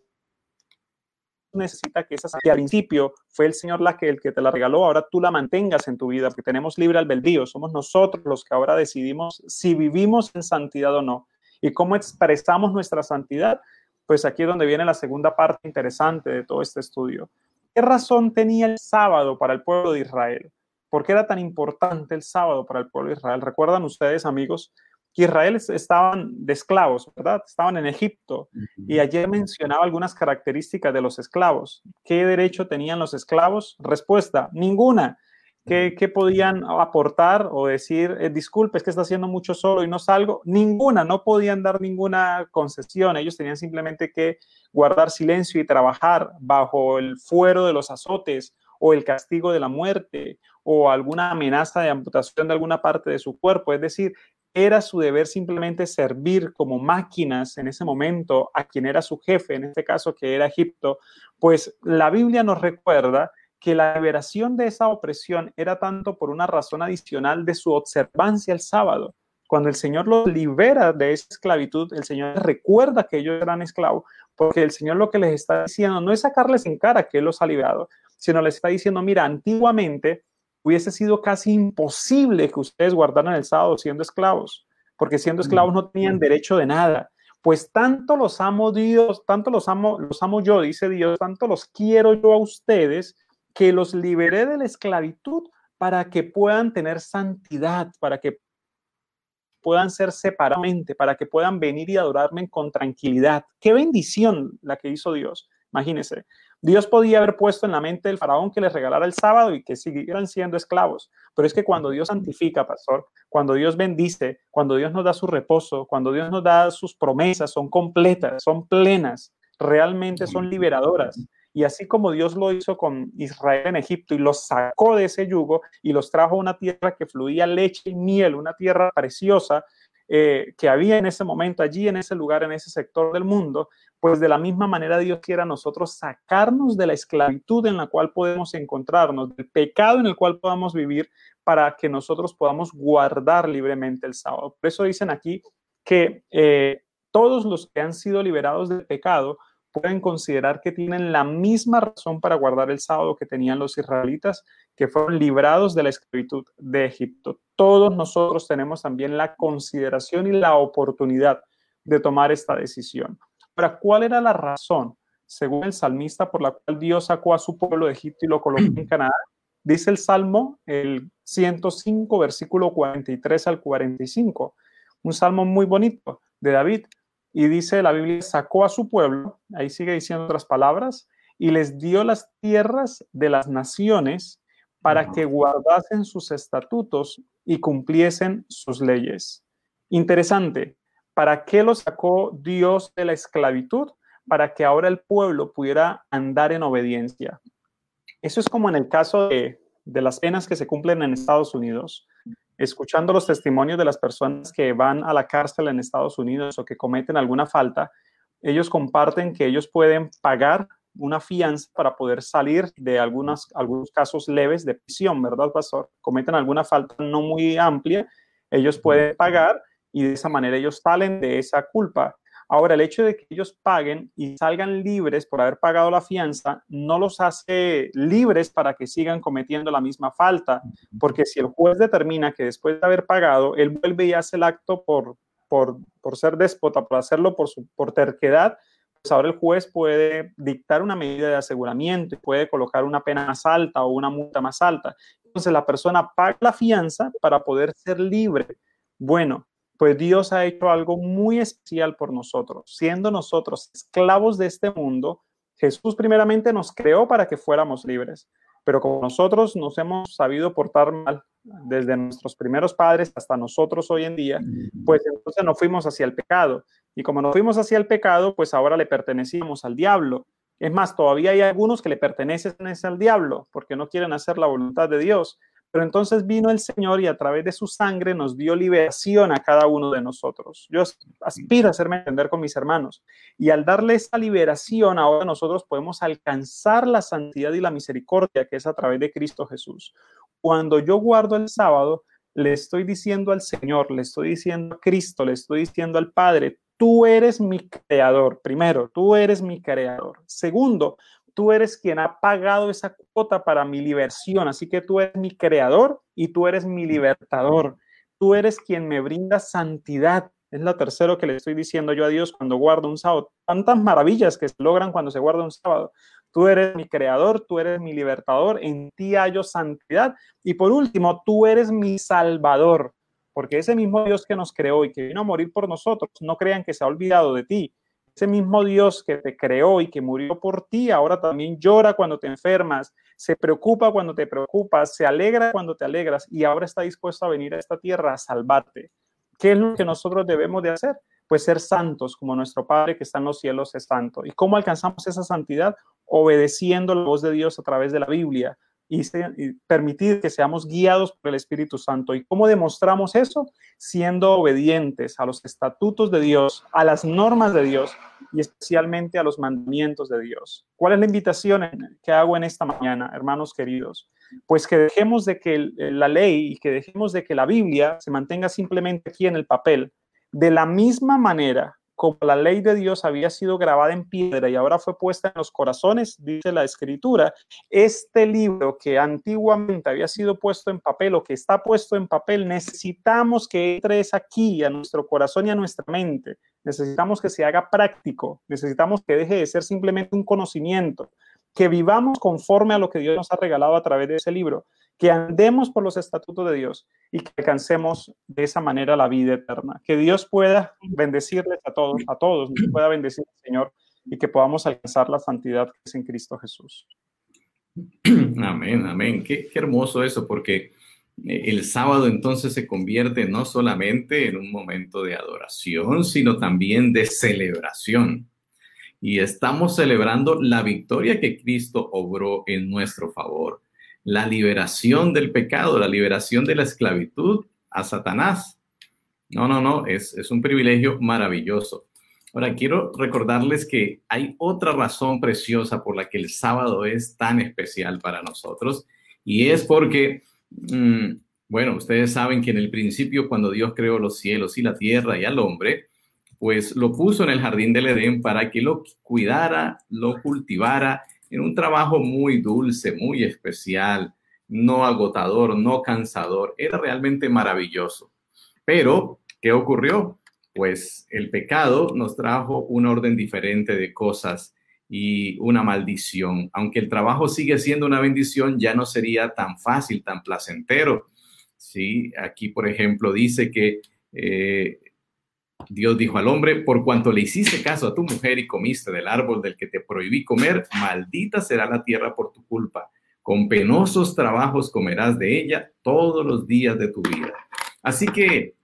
necesita que esa que al principio fue el Señor la que, el que te la regaló, ahora tú la mantengas en tu vida, porque tenemos libre albedrío, somos nosotros los que ahora decidimos si vivimos en santidad o no. ¿Y cómo expresamos nuestra santidad? Pues aquí es donde viene la segunda parte interesante de todo este estudio. ¿Qué razón tenía el sábado para el pueblo de Israel? ¿Por qué era tan importante el sábado para el pueblo de Israel? ¿Recuerdan ustedes, amigos, que Israel estaban de esclavos, ¿verdad? Estaban en Egipto. Y ayer mencionaba algunas características de los esclavos. ¿Qué derecho tenían los esclavos? Respuesta, ninguna. ¿Qué, podían aportar o decir, eh, disculpe, es que está haciendo mucho solo y no salgo? Ninguna, no podían dar ninguna concesión. Ellos tenían simplemente que guardar silencio y trabajar bajo el fuero de los azotes o el castigo de la muerte o alguna amenaza de amputación de alguna parte de su cuerpo. Es decir, era su deber simplemente servir como máquinas en ese momento a quien era su jefe, en este caso que era Egipto, pues la Biblia nos recuerda que la liberación de esa opresión era tanto por una razón adicional de su observancia el sábado. Cuando el Señor los libera de esa esclavitud, el Señor recuerda que ellos eran esclavos, porque el Señor lo que les está diciendo no es sacarles en cara que Él los ha liberado, sino les está diciendo, mira, antiguamente hubiese sido casi imposible que ustedes guardaran el sábado siendo esclavos, porque siendo esclavos no tenían derecho de nada. Pues tanto los amo Dios, tanto los amo, los amo yo, dice Dios, tanto los quiero yo a ustedes, que los liberé de la esclavitud para que puedan tener santidad, para que puedan ser separadamente, para que puedan venir y adorarme con tranquilidad. Qué bendición la que hizo Dios. Imagínense, Dios podía haber puesto en la mente del faraón que les regalara el sábado y que siguieran siendo esclavos. Pero es que cuando Dios santifica, pastor, cuando Dios bendice, cuando Dios nos da su reposo, cuando Dios nos da sus promesas, son completas, son plenas, realmente son liberadoras. Y así como Dios lo hizo con Israel en Egipto y los sacó de ese yugo y los trajo a una tierra que fluía leche y miel, una tierra preciosa, eh, que había en ese momento allí, en ese lugar, en ese sector del mundo, pues de la misma manera Dios quiere a nosotros sacarnos de la esclavitud en la cual podemos encontrarnos, del pecado en el cual podamos vivir para que nosotros podamos guardar libremente el sábado. Por eso dicen aquí que eh, todos los que han sido liberados del pecado pueden considerar que tienen la misma razón para guardar el sábado que tenían los israelitas que fueron librados de la esclavitud de Egipto. Todos nosotros tenemos también la consideración y la oportunidad de tomar esta decisión. Ahora, ¿cuál era la razón, según el salmista, por la cual Dios sacó a su pueblo de Egipto y lo colocó en Canadá? Dice el Salmo, el 105, versículo 43 al 45, un salmo muy bonito de David. Y dice la Biblia, sacó a su pueblo, ahí sigue diciendo otras palabras, y les dio las tierras de las naciones para que guardasen sus estatutos y cumpliesen sus leyes. Interesante, ¿para qué lo sacó Dios de la esclavitud? Para que ahora el pueblo pudiera andar en obediencia. Eso es como en el caso de, de las penas que se cumplen en Estados Unidos escuchando los testimonios de las personas que van a la cárcel en Estados Unidos o que cometen alguna falta, ellos comparten que ellos pueden pagar una fianza para poder salir de algunos casos leves de prisión, ¿verdad, pastor? Cometen alguna falta no muy amplia, ellos pueden pagar y de esa manera ellos salen de esa culpa. Ahora, el hecho de que ellos paguen y salgan libres por haber pagado la fianza no los hace libres para que sigan cometiendo la misma falta, porque si el juez determina que después de haber pagado, él vuelve y hace el acto por, por, por ser déspota, por hacerlo por, su, por terquedad, pues ahora el juez puede dictar una medida de aseguramiento y puede colocar una pena más alta o una multa más alta. Entonces la persona paga la fianza para poder ser libre. Bueno, pues Dios ha hecho algo muy especial por nosotros. Siendo nosotros esclavos de este mundo, Jesús primeramente nos creó para que fuéramos libres, pero como nosotros nos hemos sabido portar mal desde nuestros primeros padres hasta nosotros hoy en día, pues entonces nos fuimos hacia el pecado. Y como nos fuimos hacia el pecado, pues ahora le pertenecíamos al diablo. Es más, todavía hay algunos que le pertenecen al diablo porque no quieren hacer la voluntad de Dios. Pero entonces vino el Señor y a través de su sangre nos dio liberación a cada uno de nosotros. Yo aspiro a hacerme entender con mis hermanos. Y al darle esa liberación, ahora nosotros podemos alcanzar la santidad y la misericordia que es a través de Cristo Jesús. Cuando yo guardo el sábado, le estoy diciendo al Señor, le estoy diciendo a Cristo, le estoy diciendo al Padre, tú eres mi creador. Primero, tú eres mi creador. Segundo, tú eres quien ha pagado esa cuota para mi liberación, así que tú eres mi creador y tú eres mi libertador. Tú eres quien me brinda santidad. Es la tercera que le estoy diciendo yo a Dios cuando guardo un sábado. Tantas maravillas que se logran cuando se guarda un sábado. Tú eres mi creador, tú eres mi libertador, en ti hallo santidad. Y por último, tú eres mi salvador, porque ese mismo Dios que nos creó y que vino a morir por nosotros, no crean que se ha olvidado de ti, ese mismo Dios que te creó y que murió por ti, ahora también llora cuando te enfermas, se preocupa cuando te preocupas, se alegra cuando te alegras y ahora está dispuesto a venir a esta tierra a salvarte. ¿Qué es lo que nosotros debemos de hacer? Pues ser santos como nuestro Padre que está en los cielos es santo. ¿Y cómo alcanzamos esa santidad? Obedeciendo la voz de Dios a través de la Biblia, y, permitir que seamos guiados por el Espíritu Santo. ¿Y cómo demostramos eso? Siendo obedientes a los estatutos de Dios, a las normas de Dios y especialmente a los mandamientos de Dios. ¿Cuál es la invitación que hago en esta mañana, hermanos queridos? Pues que dejemos de que la ley y que dejemos de que la Biblia se mantenga simplemente aquí en el papel. De la misma manera como la ley de Dios había sido grabada en piedra y ahora fue puesta en los corazones, dice la escritura, este libro que antiguamente había sido puesto en papel o que está puesto en papel, necesitamos que entre aquí a nuestro corazón y a nuestra mente. Necesitamos que se haga práctico, necesitamos que deje de ser simplemente un conocimiento, que vivamos conforme a lo que Dios nos ha regalado a través de ese libro que andemos por los estatutos de Dios y que alcancemos de esa manera la vida eterna. Que Dios pueda bendecirles a todos, a todos, que pueda bendecir al Señor y que podamos alcanzar la santidad que es en Cristo Jesús. Amén, amén. Qué, qué hermoso eso, porque eh, el sábado entonces se convierte no solamente en un momento de adoración, sino también de celebración. Y estamos celebrando la victoria que Cristo obró en nuestro favor la liberación del pecado, la liberación de la esclavitud a Satanás. No, no, no, es, es un privilegio maravilloso. Ahora, quiero recordarles que hay otra razón preciosa por la que el sábado es tan especial para nosotros y es porque, mm, bueno, ustedes saben que en el principio cuando Dios creó los cielos y la tierra y al hombre, pues lo puso en el jardín del Edén para que lo cuidara, lo cultivara en un trabajo muy dulce, muy especial, no agotador, no cansador. Era realmente maravilloso. Pero, ¿qué ocurrió? Pues el pecado nos trajo un orden diferente de cosas y una maldición. Aunque el trabajo sigue siendo una bendición, ya no sería tan fácil, tan placentero. Sí, aquí, por ejemplo, dice que eh, Dios dijo al hombre, por cuanto le hiciste caso a tu mujer y comiste del árbol del que te prohibí comer, maldita será la tierra por tu culpa. Con penosos trabajos comerás de ella todos los días de tu vida. Así que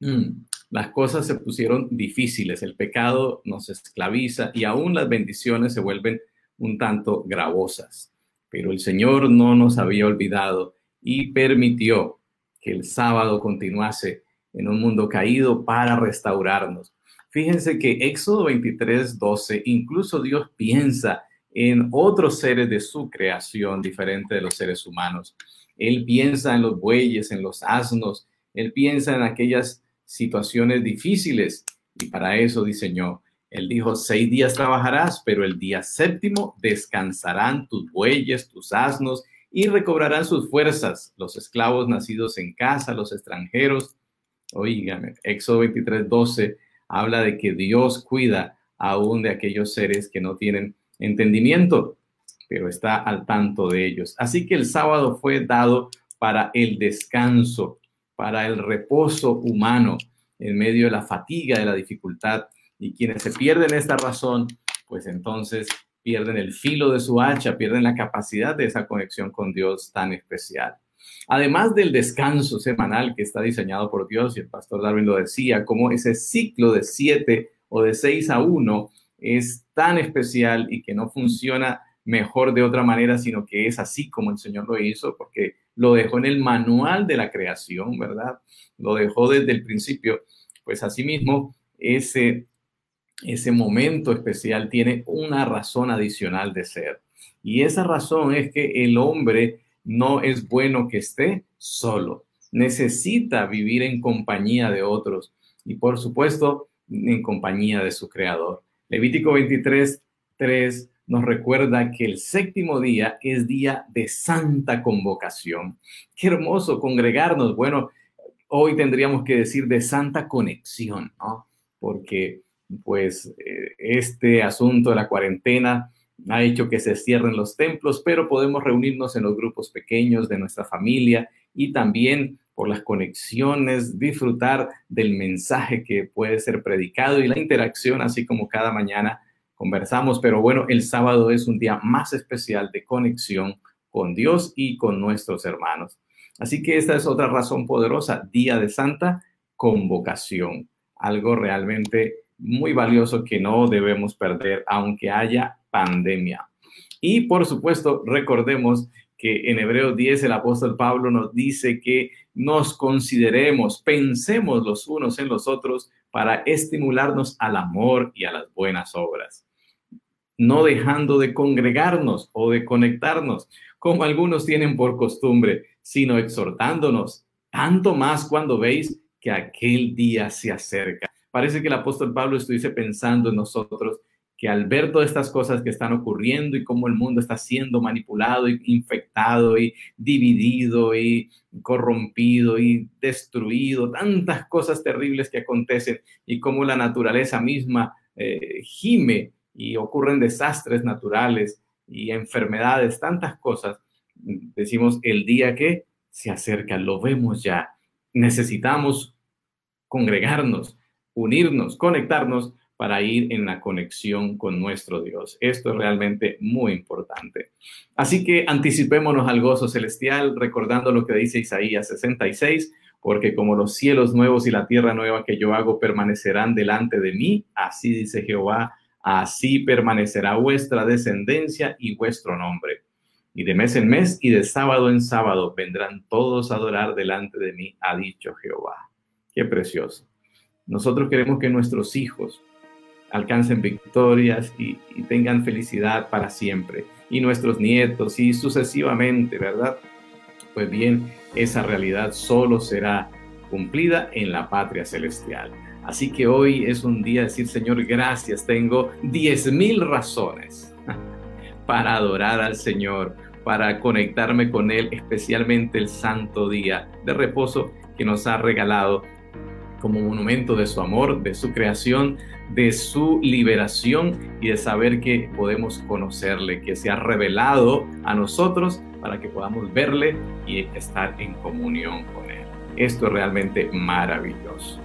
mm, las cosas se pusieron difíciles, el pecado nos esclaviza y aún las bendiciones se vuelven un tanto gravosas. Pero el Señor no nos había olvidado y permitió que el sábado continuase en un mundo caído para restaurarnos. Fíjense que Éxodo 23, 12, incluso Dios piensa en otros seres de su creación, diferente de los seres humanos. Él piensa en los bueyes, en los asnos, él piensa en aquellas situaciones difíciles y para eso diseñó. Él dijo, seis días trabajarás, pero el día séptimo descansarán tus bueyes, tus asnos y recobrarán sus fuerzas, los esclavos nacidos en casa, los extranjeros, Oígame, Éxodo 23, 12 habla de que Dios cuida aún de aquellos seres que no tienen entendimiento, pero está al tanto de ellos. Así que el sábado fue dado para el descanso, para el reposo humano en medio de la fatiga, de la dificultad. Y quienes se pierden esta razón, pues entonces pierden el filo de su hacha, pierden la capacidad de esa conexión con Dios tan especial. Además del descanso semanal que está diseñado por Dios, y el pastor Darwin lo decía, como ese ciclo de siete o de seis a uno es tan especial y que no funciona mejor de otra manera, sino que es así como el Señor lo hizo, porque lo dejó en el manual de la creación, ¿verdad? Lo dejó desde el principio. Pues asimismo, ese, ese momento especial tiene una razón adicional de ser. Y esa razón es que el hombre no es bueno que esté solo. Necesita vivir en compañía de otros y por supuesto en compañía de su creador. Levítico 23, 3 nos recuerda que el séptimo día es día de santa convocación. Qué hermoso congregarnos. Bueno, hoy tendríamos que decir de santa conexión, ¿no? Porque pues eh, este asunto de la cuarentena ha hecho que se cierren los templos, pero podemos reunirnos en los grupos pequeños de nuestra familia y también por las conexiones, disfrutar del mensaje que puede ser predicado y la interacción, así como cada mañana conversamos. Pero bueno, el sábado es un día más especial de conexión con Dios y con nuestros hermanos. Así que esta es otra razón poderosa, Día de Santa Convocación, algo realmente muy valioso que no debemos perder, aunque haya pandemia. Y por supuesto, recordemos que en Hebreos 10 el apóstol Pablo nos dice que nos consideremos, pensemos los unos en los otros para estimularnos al amor y a las buenas obras, no dejando de congregarnos o de conectarnos, como algunos tienen por costumbre, sino exhortándonos, tanto más cuando veis que aquel día se acerca. Parece que el apóstol Pablo estuviese pensando en nosotros que al ver todas estas cosas que están ocurriendo y cómo el mundo está siendo manipulado y infectado y dividido y corrompido y destruido, tantas cosas terribles que acontecen y cómo la naturaleza misma eh, gime y ocurren desastres naturales y enfermedades, tantas cosas, decimos el día que se acerca, lo vemos ya, necesitamos congregarnos, unirnos, conectarnos para ir en la conexión con nuestro Dios. Esto es realmente muy importante. Así que anticipémonos al gozo celestial, recordando lo que dice Isaías 66, porque como los cielos nuevos y la tierra nueva que yo hago permanecerán delante de mí, así dice Jehová, así permanecerá vuestra descendencia y vuestro nombre. Y de mes en mes y de sábado en sábado vendrán todos a adorar delante de mí, ha dicho Jehová. Qué precioso. Nosotros queremos que nuestros hijos, alcancen victorias y, tengan felicidad para siempre. Y nuestros nietos y sucesivamente, ¿verdad? Pues bien, esa realidad solo será cumplida en la patria celestial. Así que hoy es un día de decir, Señor, gracias. Tengo diez mil razones para adorar al Señor, para conectarme con Él, especialmente el santo día de reposo que nos ha regalado como monumento de su amor, de su creación, de su liberación y de saber que podemos conocerle, que se ha revelado a nosotros para que podamos verle y estar en comunión con él. Esto es realmente maravilloso.